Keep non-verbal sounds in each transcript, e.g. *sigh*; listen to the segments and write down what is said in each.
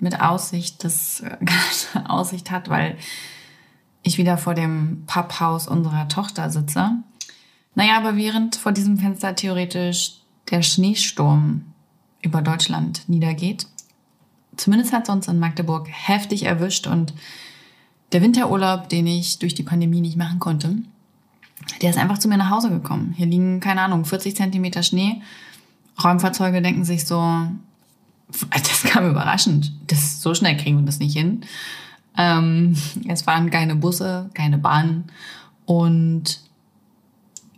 mit Aussicht, das *laughs* Aussicht hat, weil ich wieder vor dem Papphaus unserer Tochter sitze. Naja, aber während vor diesem Fenster theoretisch der Schneesturm über Deutschland niedergeht, zumindest hat es uns in Magdeburg heftig erwischt und der Winterurlaub, den ich durch die Pandemie nicht machen konnte, der ist einfach zu mir nach Hause gekommen. Hier liegen, keine Ahnung, 40 Zentimeter Schnee. Räumfahrzeuge denken sich so, *laughs* das kam überraschend. Das, so schnell kriegen wir das nicht hin. Ähm, es waren keine Busse, keine Bahnen. Und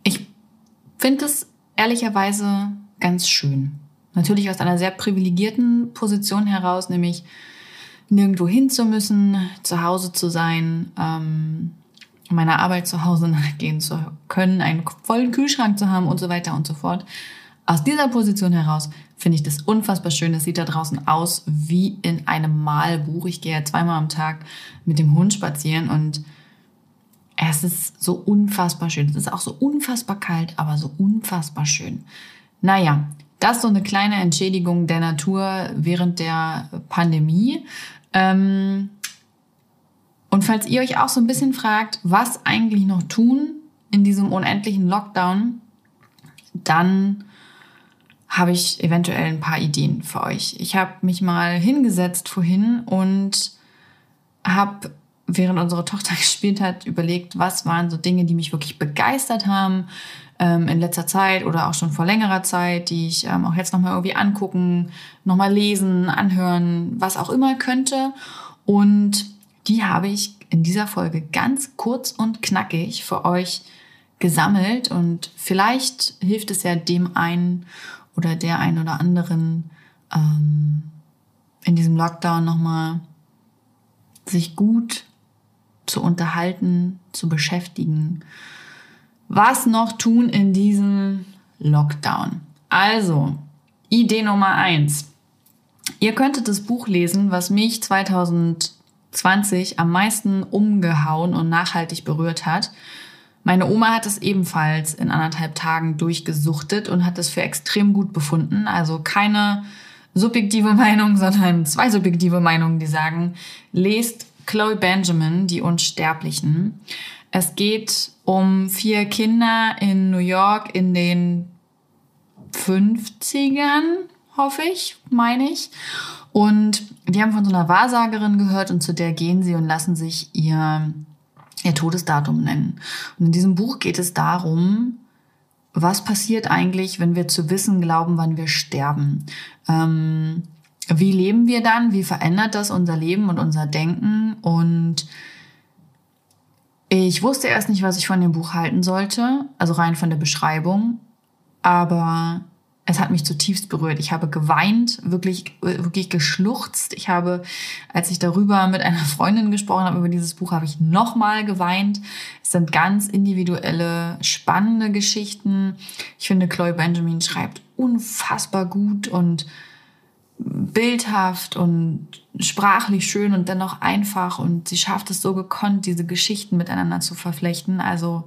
ich finde es ehrlicherweise ganz schön. Natürlich aus einer sehr privilegierten Position heraus, nämlich nirgendwo hin zu müssen, zu Hause zu sein, ähm, meiner Arbeit zu Hause *laughs* nachgehen zu können, einen vollen Kühlschrank zu haben und so weiter und so fort. Aus dieser Position heraus finde ich das unfassbar schön. Es sieht da draußen aus wie in einem Malbuch. Ich gehe ja zweimal am Tag mit dem Hund spazieren und es ist so unfassbar schön. Es ist auch so unfassbar kalt, aber so unfassbar schön. Naja, das ist so eine kleine Entschädigung der Natur während der Pandemie. Ähm, und falls ihr euch auch so ein bisschen fragt, was eigentlich noch tun in diesem unendlichen Lockdown, dann habe ich eventuell ein paar Ideen für euch. Ich habe mich mal hingesetzt vorhin und habe, während unsere Tochter *laughs* gespielt hat, überlegt, was waren so Dinge, die mich wirklich begeistert haben ähm, in letzter Zeit oder auch schon vor längerer Zeit, die ich ähm, auch jetzt nochmal irgendwie angucken, nochmal lesen, anhören, was auch immer könnte. Und die habe ich in dieser Folge ganz kurz und knackig für euch gesammelt und vielleicht hilft es ja dem einen oder der ein oder anderen ähm, in diesem Lockdown nochmal sich gut zu unterhalten, zu beschäftigen. Was noch tun in diesem Lockdown? Also, Idee Nummer eins. Ihr könntet das Buch lesen, was mich 2020 am meisten umgehauen und nachhaltig berührt hat. Meine Oma hat es ebenfalls in anderthalb Tagen durchgesuchtet und hat es für extrem gut befunden. Also keine subjektive *laughs* Meinung, sondern zwei subjektive Meinungen, die sagen, lest Chloe Benjamin, die Unsterblichen. Es geht um vier Kinder in New York in den 50ern, hoffe ich, meine ich. Und die haben von so einer Wahrsagerin gehört und zu der gehen sie und lassen sich ihr ihr Todesdatum nennen. Und in diesem Buch geht es darum, was passiert eigentlich, wenn wir zu wissen glauben, wann wir sterben? Ähm, wie leben wir dann? Wie verändert das unser Leben und unser Denken? Und ich wusste erst nicht, was ich von dem Buch halten sollte, also rein von der Beschreibung. Aber es hat mich zutiefst berührt. Ich habe geweint, wirklich, wirklich geschluchzt. Ich habe, als ich darüber mit einer Freundin gesprochen habe, über dieses Buch, habe ich nochmal geweint. Es sind ganz individuelle, spannende Geschichten. Ich finde, Chloe Benjamin schreibt unfassbar gut und bildhaft und sprachlich schön und dennoch einfach. Und sie schafft es so gekonnt, diese Geschichten miteinander zu verflechten. Also,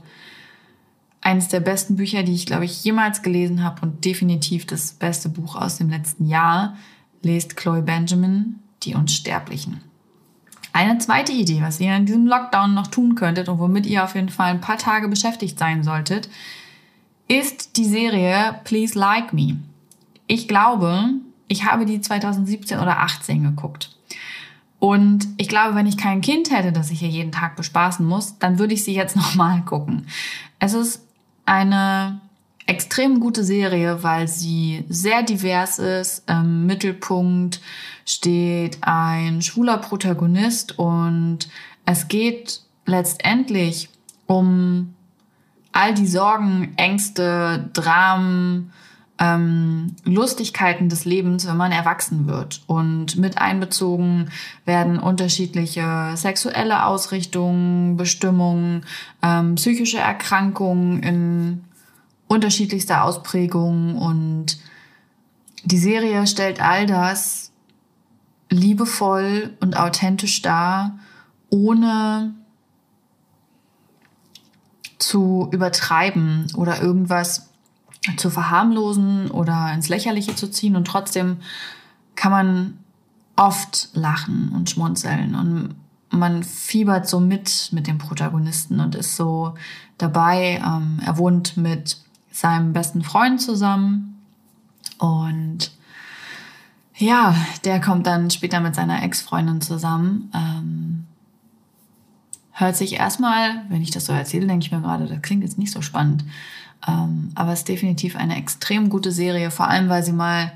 eines der besten Bücher, die ich, glaube ich, jemals gelesen habe und definitiv das beste Buch aus dem letzten Jahr, lest Chloe Benjamin, Die Unsterblichen. Eine zweite Idee, was ihr in diesem Lockdown noch tun könntet und womit ihr auf jeden Fall ein paar Tage beschäftigt sein solltet, ist die Serie Please Like Me. Ich glaube, ich habe die 2017 oder 18 geguckt. Und ich glaube, wenn ich kein Kind hätte, das ich hier jeden Tag bespaßen muss, dann würde ich sie jetzt *laughs* nochmal gucken. Es ist eine extrem gute Serie, weil sie sehr divers ist. Im Mittelpunkt steht ein schwuler Protagonist und es geht letztendlich um all die Sorgen, Ängste, Dramen, ähm, Lustigkeiten des Lebens, wenn man erwachsen wird. Und mit einbezogen werden unterschiedliche sexuelle Ausrichtungen, Bestimmungen, ähm, psychische Erkrankungen in unterschiedlichster Ausprägung. Und die Serie stellt all das liebevoll und authentisch dar, ohne zu übertreiben oder irgendwas zu verharmlosen oder ins Lächerliche zu ziehen. Und trotzdem kann man oft lachen und schmunzeln und man fiebert so mit mit dem Protagonisten und ist so dabei. Ähm, er wohnt mit seinem besten Freund zusammen und ja, der kommt dann später mit seiner Ex-Freundin zusammen. Ähm, hört sich erstmal, wenn ich das so erzähle, denke ich mir gerade, das klingt jetzt nicht so spannend. Ähm, aber es ist definitiv eine extrem gute Serie, vor allem weil sie mal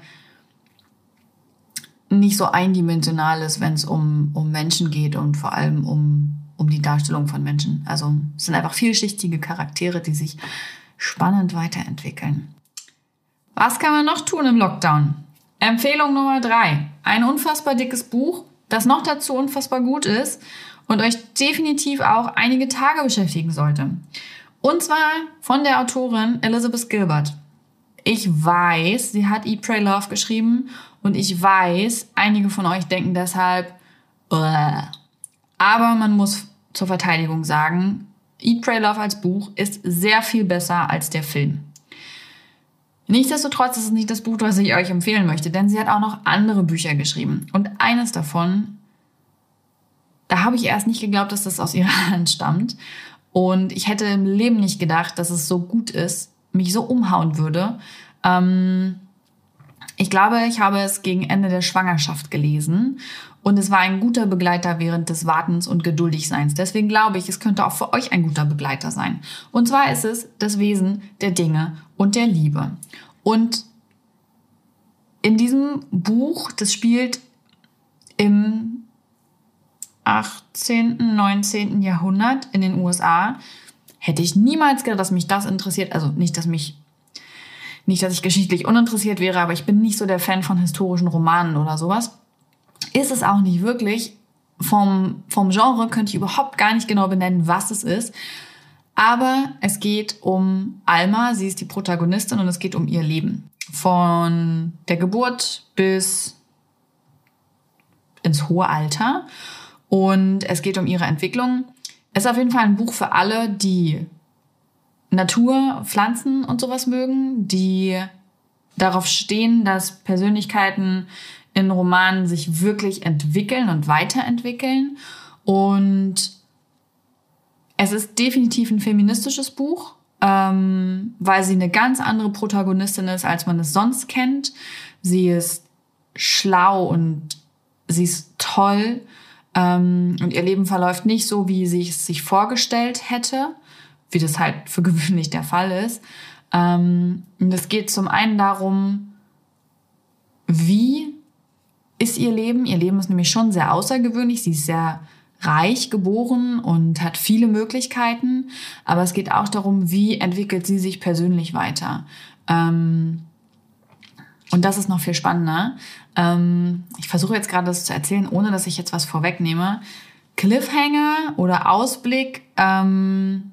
nicht so eindimensional ist, wenn es um, um Menschen geht und vor allem um, um die Darstellung von Menschen. Also es sind einfach vielschichtige Charaktere, die sich spannend weiterentwickeln. Was kann man noch tun im Lockdown? Empfehlung Nummer drei. Ein unfassbar dickes Buch, das noch dazu unfassbar gut ist und euch definitiv auch einige Tage beschäftigen sollte. Und zwar von der Autorin Elizabeth Gilbert. Ich weiß, sie hat Eat, Pray, Love geschrieben und ich weiß, einige von euch denken deshalb, Ugh. aber man muss zur Verteidigung sagen, Eat, Pray, Love als Buch ist sehr viel besser als der Film. Nichtsdestotrotz ist es nicht das Buch, das ich euch empfehlen möchte, denn sie hat auch noch andere Bücher geschrieben. Und eines davon, da habe ich erst nicht geglaubt, dass das aus ihrer *laughs* Hand stammt. Und ich hätte im Leben nicht gedacht, dass es so gut ist, mich so umhauen würde. Ähm, ich glaube, ich habe es gegen Ende der Schwangerschaft gelesen und es war ein guter Begleiter während des Wartens und Geduldigseins. Deswegen glaube ich, es könnte auch für euch ein guter Begleiter sein. Und zwar ist es das Wesen der Dinge und der Liebe. Und in diesem Buch, das spielt im 18., 19. Jahrhundert in den USA, hätte ich niemals gedacht, dass mich das interessiert. Also nicht, dass mich, nicht, dass ich geschichtlich uninteressiert wäre, aber ich bin nicht so der Fan von historischen Romanen oder sowas. Ist es auch nicht wirklich. Vom, vom Genre könnte ich überhaupt gar nicht genau benennen, was es ist. Aber es geht um Alma, sie ist die Protagonistin und es geht um ihr Leben. Von der Geburt bis ins hohe Alter. Und es geht um ihre Entwicklung. Es ist auf jeden Fall ein Buch für alle, die Natur, Pflanzen und sowas mögen, die darauf stehen, dass Persönlichkeiten in Romanen sich wirklich entwickeln und weiterentwickeln und es ist definitiv ein feministisches Buch, ähm, weil sie eine ganz andere Protagonistin ist, als man es sonst kennt. Sie ist schlau und sie ist toll. Ähm, und ihr Leben verläuft nicht so, wie sie es sich vorgestellt hätte, wie das halt für *laughs* gewöhnlich der Fall ist. Ähm, und es geht zum einen darum, wie ihr Leben? Ihr Leben ist nämlich schon sehr außergewöhnlich. Sie ist sehr reich geboren und hat viele Möglichkeiten, aber es geht auch darum, wie entwickelt sie sich persönlich weiter. Ähm, und das ist noch viel spannender. Ähm, ich versuche jetzt gerade das zu erzählen, ohne dass ich jetzt was vorwegnehme. Cliffhanger oder Ausblick, ähm,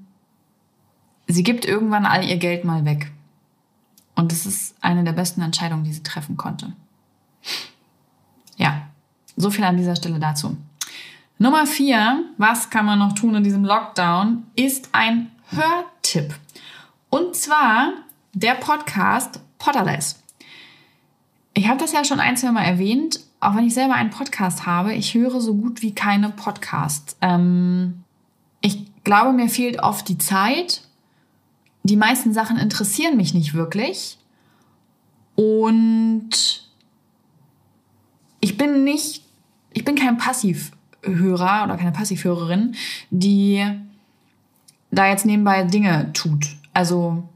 sie gibt irgendwann all ihr Geld mal weg. Und das ist eine der besten Entscheidungen, die sie treffen konnte. So viel an dieser Stelle dazu. Nummer vier, was kann man noch tun in diesem Lockdown, ist ein Hörtipp. Und zwar der Podcast Potterless. Ich habe das ja schon ein, zwei Mal erwähnt, auch wenn ich selber einen Podcast habe, ich höre so gut wie keine Podcasts. Ähm, ich glaube, mir fehlt oft die Zeit. Die meisten Sachen interessieren mich nicht wirklich. Und ich bin nicht, ich bin kein Passiv Hörer oder keine Passivhörerin, die da jetzt nebenbei Dinge tut. Also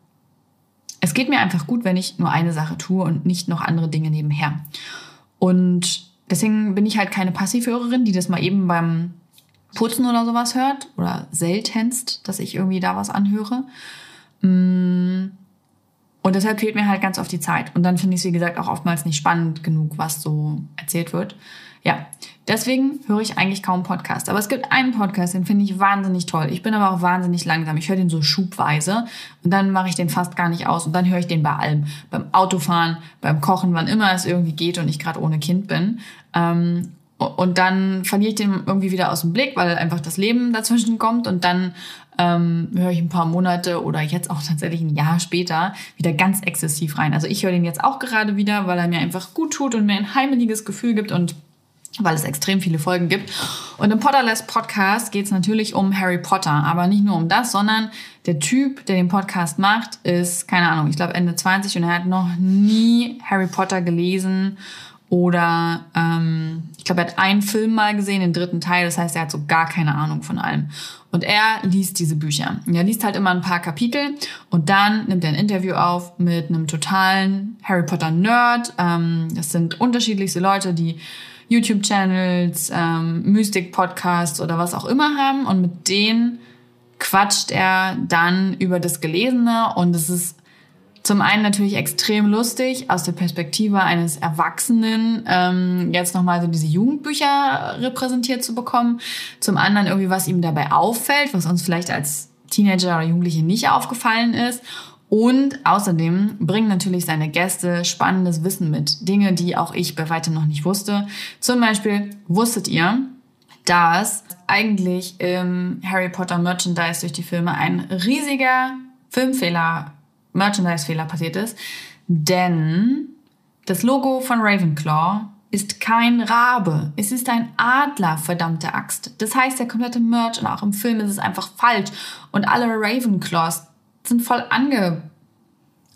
es geht mir einfach gut, wenn ich nur eine Sache tue und nicht noch andere Dinge nebenher. Und deswegen bin ich halt keine Passivhörerin, die das mal eben beim Putzen oder sowas hört oder seltenst, dass ich irgendwie da was anhöre. Mm. Und deshalb fehlt mir halt ganz oft die Zeit. Und dann finde ich es, wie gesagt, auch oftmals nicht spannend genug, was so erzählt wird. Ja, deswegen höre ich eigentlich kaum Podcast. Aber es gibt einen Podcast, den finde ich wahnsinnig toll. Ich bin aber auch wahnsinnig langsam. Ich höre den so schubweise und dann mache ich den fast gar nicht aus. Und dann höre ich den bei allem. Beim Autofahren, beim Kochen, wann immer es irgendwie geht und ich gerade ohne Kind bin. Ähm, und dann verliere ich den irgendwie wieder aus dem Blick, weil einfach das Leben dazwischen kommt. Und dann ähm, höre ich ein paar Monate oder jetzt auch tatsächlich ein Jahr später wieder ganz exzessiv rein. Also ich höre den jetzt auch gerade wieder, weil er mir einfach gut tut und mir ein heimeliges Gefühl gibt und weil es extrem viele Folgen gibt. Und im Potterless Podcast geht es natürlich um Harry Potter, aber nicht nur um das, sondern der Typ, der den Podcast macht, ist, keine Ahnung, ich glaube Ende 20 und er hat noch nie Harry Potter gelesen oder ähm, ich glaube, er hat einen Film mal gesehen, den dritten Teil. Das heißt, er hat so gar keine Ahnung von allem. Und er liest diese Bücher. Und er liest halt immer ein paar Kapitel und dann nimmt er ein Interview auf mit einem totalen Harry Potter Nerd. Ähm, das sind unterschiedlichste Leute, die YouTube-Channels, ähm, Mystik-Podcasts oder was auch immer haben. Und mit denen quatscht er dann über das Gelesene und es ist zum einen natürlich extrem lustig aus der Perspektive eines Erwachsenen, ähm, jetzt nochmal so diese Jugendbücher repräsentiert zu bekommen. Zum anderen irgendwie, was ihm dabei auffällt, was uns vielleicht als Teenager oder Jugendliche nicht aufgefallen ist. Und außerdem bringen natürlich seine Gäste spannendes Wissen mit. Dinge, die auch ich bei weitem noch nicht wusste. Zum Beispiel wusstet ihr, dass eigentlich im Harry Potter Merchandise durch die Filme ein riesiger Filmfehler Merchandise-Fehler passiert ist. Denn das Logo von Ravenclaw ist kein Rabe. Es ist ein Adler, verdammte Axt. Das heißt, der komplette Merch und auch im Film ist es einfach falsch. Und alle Ravenclaws sind voll ange,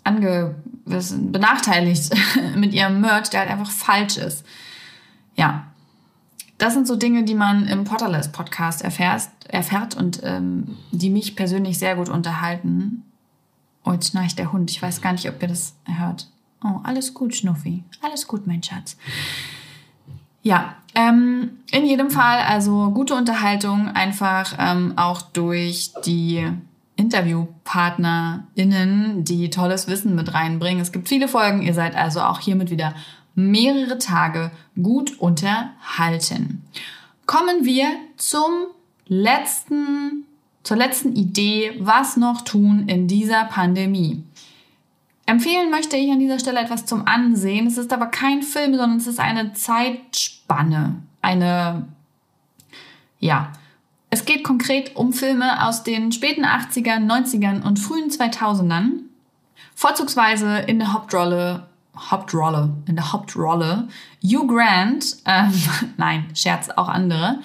ange, benachteiligt *laughs* mit ihrem Merch, der halt einfach falsch ist. Ja. Das sind so Dinge, die man im Potterless Podcast erfährt, erfährt und ähm, die mich persönlich sehr gut unterhalten. Oh, jetzt schnarcht der Hund. Ich weiß gar nicht, ob ihr das hört. Oh, alles gut, Schnuffi. Alles gut, mein Schatz. Ja, ähm, in jedem Fall also gute Unterhaltung, einfach ähm, auch durch die InterviewpartnerInnen, die tolles Wissen mit reinbringen. Es gibt viele Folgen, ihr seid also auch hiermit wieder mehrere Tage gut unterhalten. Kommen wir zum letzten zur letzten Idee, was noch tun in dieser Pandemie. Empfehlen möchte ich an dieser Stelle etwas zum Ansehen. Es ist aber kein Film, sondern es ist eine Zeitspanne. Eine, ja. Es geht konkret um Filme aus den späten 80ern, 90ern und frühen 2000ern. Vorzugsweise in der Hauptrolle, Hauptrolle, in der Hauptrolle Hugh Grant, ähm, *laughs* nein, Scherz, auch andere.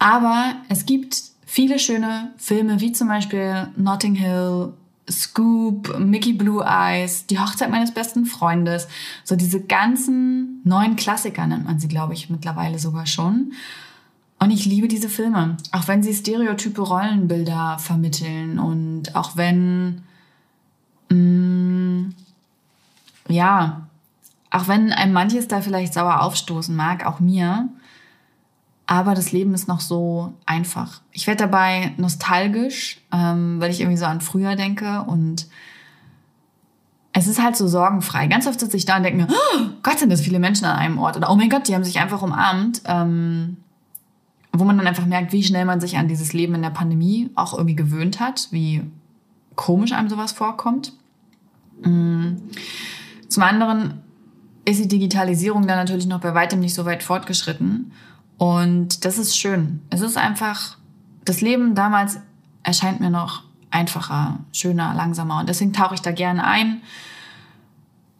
Aber es gibt viele schöne Filme, wie zum Beispiel Notting Hill, Scoop, Mickey Blue Eyes, Die Hochzeit meines besten Freundes. So diese ganzen neuen Klassiker nennt man sie, glaube ich, mittlerweile sogar schon. Und ich liebe diese Filme, auch wenn sie stereotype Rollenbilder vermitteln und auch wenn, mh, mm, ja, auch wenn einem manches da vielleicht sauer aufstoßen mag, auch mir, aber das Leben ist noch so einfach. Ich werde dabei nostalgisch, ähm, weil ich irgendwie so an früher denke und es ist halt so sorgenfrei. Ganz oft sitze ich da und denke mir, oh Gott, sind das viele Menschen an einem Ort oder oh mein Gott, die haben sich einfach umarmt. Ähm, wo man dann einfach merkt, wie schnell man sich an dieses Leben in der Pandemie auch irgendwie gewöhnt hat, wie komisch einem sowas vorkommt. Mm. Zum anderen ist die Digitalisierung dann natürlich noch bei weitem nicht so weit fortgeschritten. Und das ist schön. Es ist einfach, das Leben damals erscheint mir noch einfacher, schöner, langsamer. Und deswegen tauche ich da gerne ein.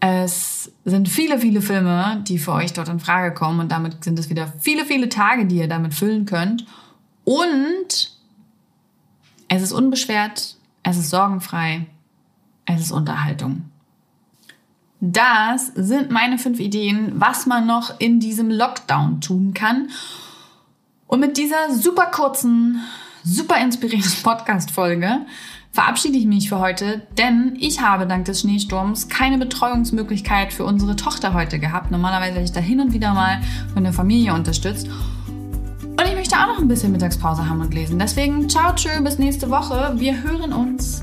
Es sind viele, viele Filme, die für euch dort in Frage kommen. Und damit sind es wieder viele, viele Tage, die ihr damit füllen könnt. Und es ist unbeschwert, es ist sorgenfrei, es ist Unterhaltung. Das sind meine fünf Ideen, was man noch in diesem Lockdown tun kann. Und mit dieser super kurzen, super inspirierenden *laughs* Podcast-Folge verabschiede ich mich für heute, denn ich habe dank des Schneesturms keine Betreuungsmöglichkeit für unsere Tochter heute gehabt. Normalerweise werde ich da hin und wieder mal von der Familie unterstützt. Und ich möchte auch noch ein bisschen Mittagspause haben und lesen. Deswegen ciao, tschö, bis nächste Woche. Wir hören uns.